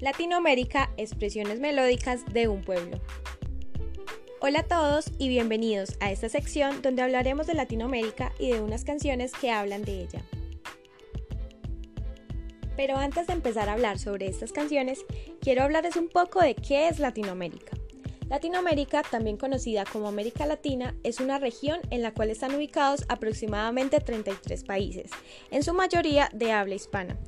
Latinoamérica, expresiones melódicas de un pueblo. Hola a todos y bienvenidos a esta sección donde hablaremos de Latinoamérica y de unas canciones que hablan de ella. Pero antes de empezar a hablar sobre estas canciones, quiero hablarles un poco de qué es Latinoamérica. Latinoamérica, también conocida como América Latina, es una región en la cual están ubicados aproximadamente 33 países, en su mayoría de habla hispana.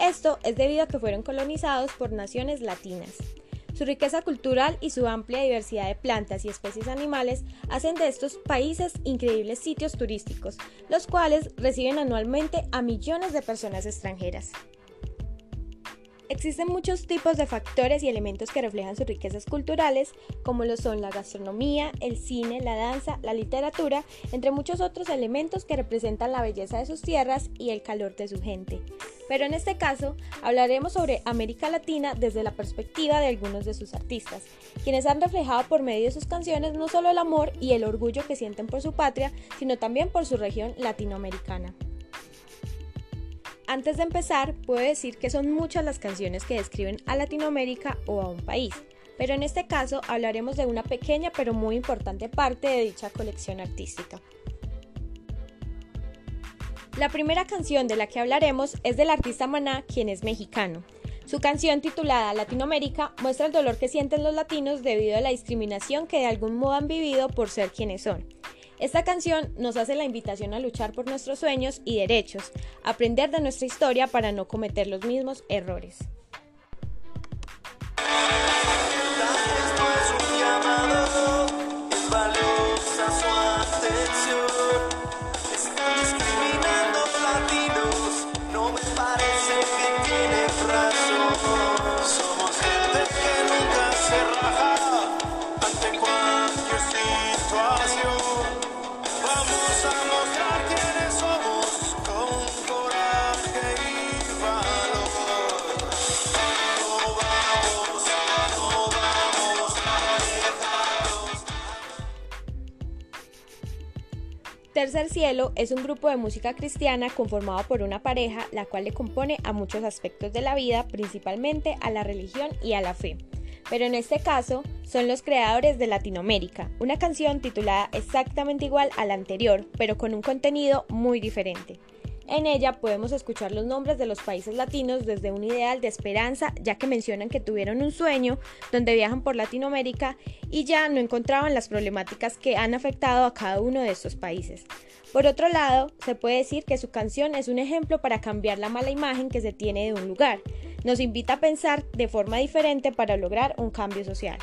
Esto es debido a que fueron colonizados por naciones latinas. Su riqueza cultural y su amplia diversidad de plantas y especies animales hacen de estos países increíbles sitios turísticos, los cuales reciben anualmente a millones de personas extranjeras. Existen muchos tipos de factores y elementos que reflejan sus riquezas culturales, como lo son la gastronomía, el cine, la danza, la literatura, entre muchos otros elementos que representan la belleza de sus tierras y el calor de su gente. Pero en este caso hablaremos sobre América Latina desde la perspectiva de algunos de sus artistas, quienes han reflejado por medio de sus canciones no solo el amor y el orgullo que sienten por su patria, sino también por su región latinoamericana. Antes de empezar, puedo decir que son muchas las canciones que describen a Latinoamérica o a un país, pero en este caso hablaremos de una pequeña pero muy importante parte de dicha colección artística. La primera canción de la que hablaremos es del artista Maná, quien es mexicano. Su canción titulada Latinoamérica muestra el dolor que sienten los latinos debido a la discriminación que de algún modo han vivido por ser quienes son. Esta canción nos hace la invitación a luchar por nuestros sueños y derechos, aprender de nuestra historia para no cometer los mismos errores. Tercer Cielo es un grupo de música cristiana conformado por una pareja, la cual le compone a muchos aspectos de la vida, principalmente a la religión y a la fe. Pero en este caso son los creadores de Latinoamérica, una canción titulada exactamente igual a la anterior, pero con un contenido muy diferente. En ella podemos escuchar los nombres de los países latinos desde un ideal de esperanza, ya que mencionan que tuvieron un sueño donde viajan por Latinoamérica y ya no encontraban las problemáticas que han afectado a cada uno de estos países. Por otro lado, se puede decir que su canción es un ejemplo para cambiar la mala imagen que se tiene de un lugar. Nos invita a pensar de forma diferente para lograr un cambio social.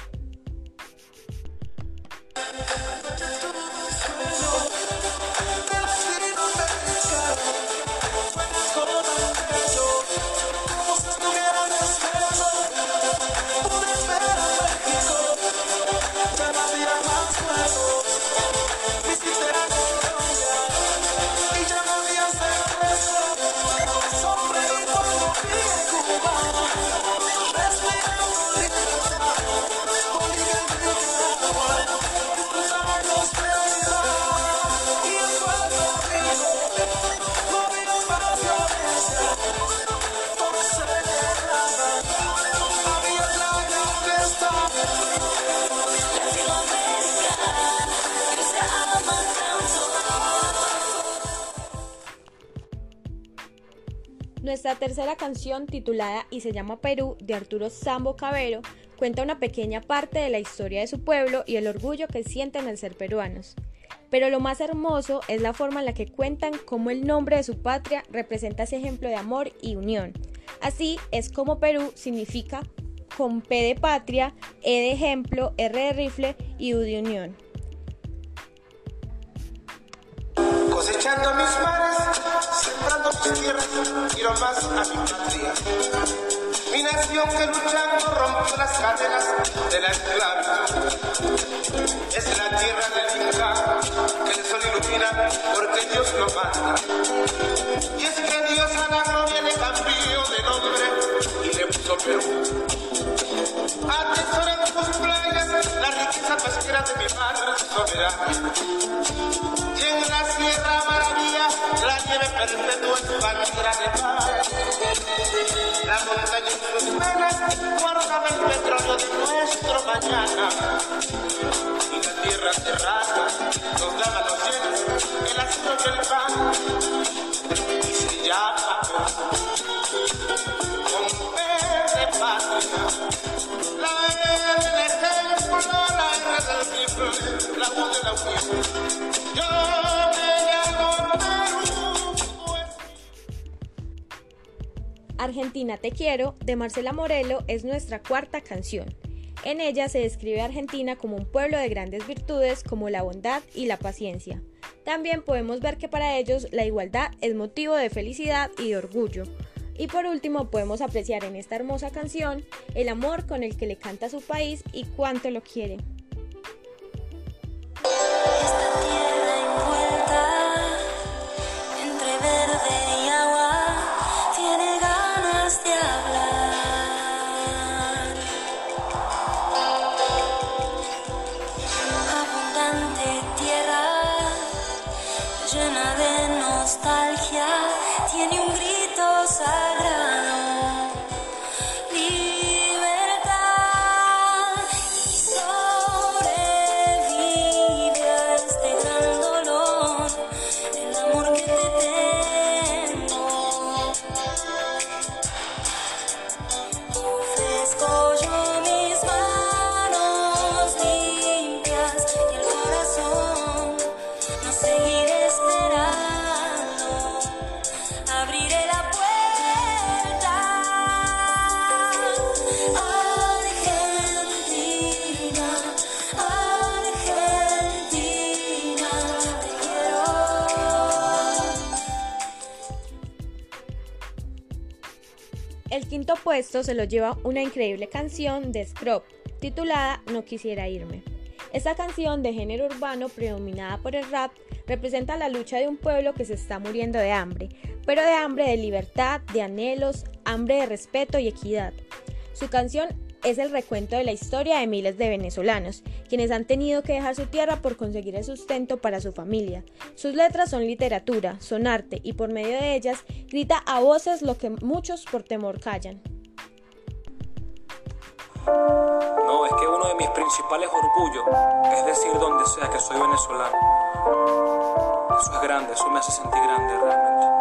Tercera canción, titulada Y se llama Perú, de Arturo Sambo Cabero, cuenta una pequeña parte de la historia de su pueblo y el orgullo que sienten al ser peruanos. Pero lo más hermoso es la forma en la que cuentan cómo el nombre de su patria representa ese ejemplo de amor y unión. Así es como Perú significa con P de patria, E de ejemplo, R de rifle y U de unión. Cosechando mis mares, sembrando mis tierras, quiero más a mi patria. Mi nación que luchando rompe las cadenas de la de. La montaña en sus venas mañana. Y la tierra serrana nos da los llenos, el azúcar y el pan. Y se llama con verde patria. La R es el color, la R del triple, la U de la unión. Yo Argentina Te Quiero de Marcela Morelo es nuestra cuarta canción. En ella se describe a Argentina como un pueblo de grandes virtudes como la bondad y la paciencia. También podemos ver que para ellos la igualdad es motivo de felicidad y de orgullo. Y por último podemos apreciar en esta hermosa canción el amor con el que le canta su país y cuánto lo quiere. Llena de nostalgia. Tiene un El quinto puesto se lo lleva una increíble canción de Scrub, titulada No quisiera irme. Esta canción de género urbano predominada por el rap representa la lucha de un pueblo que se está muriendo de hambre, pero de hambre de libertad, de anhelos, hambre de respeto y equidad. Su canción es el recuento de la historia de miles de venezolanos, quienes han tenido que dejar su tierra por conseguir el sustento para su familia. Sus letras son literatura, son arte y por medio de ellas grita a voces lo que muchos por temor callan. No, es que uno de mis principales orgullos es decir donde sea que soy venezolano. Eso es grande, eso me hace sentir grande realmente.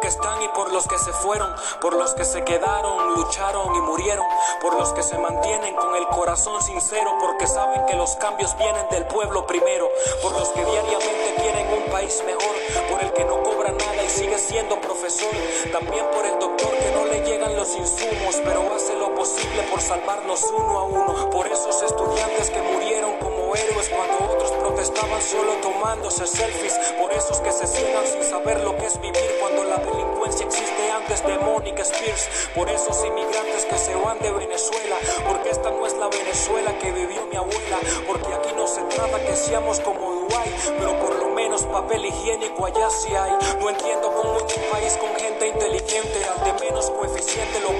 Que están y por los que se fueron, por los que se quedaron, lucharon y murieron, por los que se mantienen con el corazón sincero, porque saben que los cambios vienen del pueblo primero, por los que diariamente quieren un país mejor, por el que no cobra nada y sigue siendo profesor, también por el doctor que no le llegan los insumos, pero hace lo posible por salvarnos uno a uno, por esos estudiantes que murieron como protestaban solo tomándose selfies, por esos que se ciegan sin saber lo que es vivir cuando la delincuencia existe antes de Mónica Spears, por esos inmigrantes que se van de Venezuela, porque esta no es la Venezuela que vivió mi abuela, porque aquí no se trata que seamos como Dubái, pero por lo menos papel higiénico allá sí hay. No entiendo cómo en un país con gente inteligente, al de menos coeficiente lo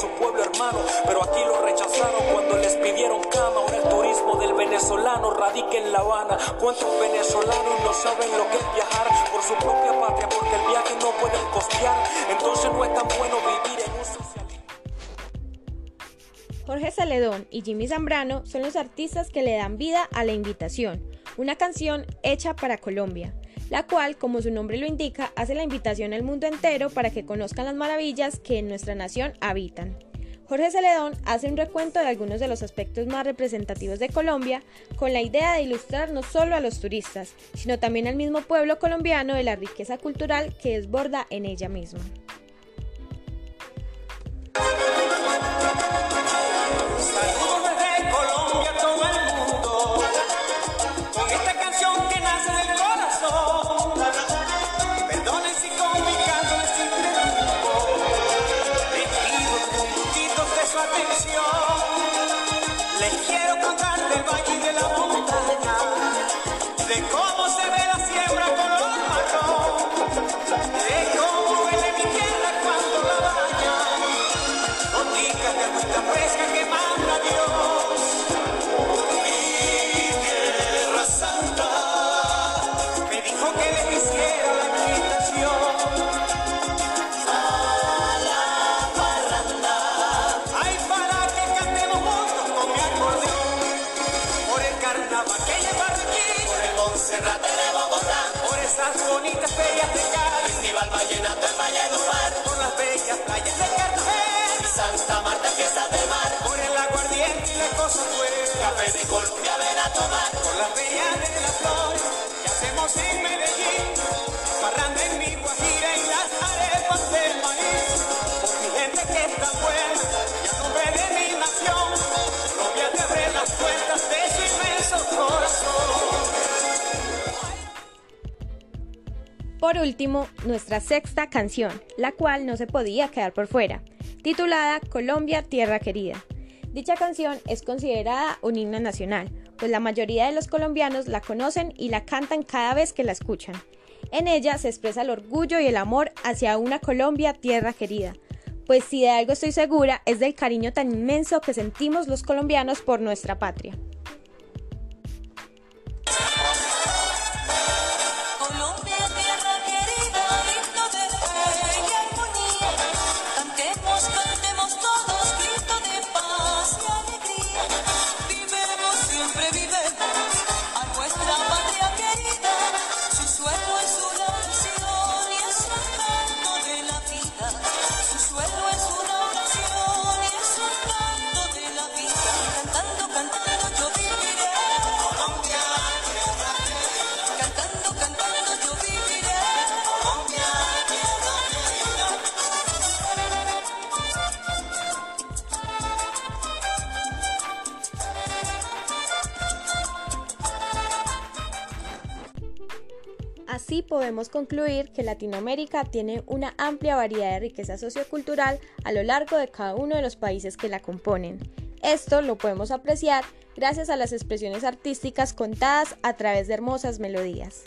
su pueblo hermano, pero aquí lo rechazaron cuando les pidieron cama. Ahora el turismo del venezolano radica en La Habana. ¿Cuántos venezolanos no saben lo que es viajar por su propia patria porque el viaje no pueden costear? Entonces no es tan bueno vivir en un socialismo. Jorge Celedón y Jimmy Zambrano son los artistas que le dan vida a La Invitación, una canción hecha para Colombia, la cual, como su nombre lo indica, hace la invitación al mundo entero para que conozcan las maravillas que en nuestra nación habitan. Jorge Celedón hace un recuento de algunos de los aspectos más representativos de Colombia con la idea de ilustrar no solo a los turistas, sino también al mismo pueblo colombiano de la riqueza cultural que desborda en ella misma. Su atención. Les quiero contar del valle y de Cartagena, Santa Marta, mar, el aguardiente la cosa café de Colombia ven a tomar, por las bellas de la flor. Que hacemos en Medellín, parranda en mi Por último, nuestra sexta canción, la cual no se podía quedar por fuera, titulada Colombia, Tierra Querida. Dicha canción es considerada un himno nacional, pues la mayoría de los colombianos la conocen y la cantan cada vez que la escuchan. En ella se expresa el orgullo y el amor hacia una Colombia, tierra querida, pues si de algo estoy segura es del cariño tan inmenso que sentimos los colombianos por nuestra patria. Así podemos concluir que Latinoamérica tiene una amplia variedad de riqueza sociocultural a lo largo de cada uno de los países que la componen. Esto lo podemos apreciar gracias a las expresiones artísticas contadas a través de hermosas melodías.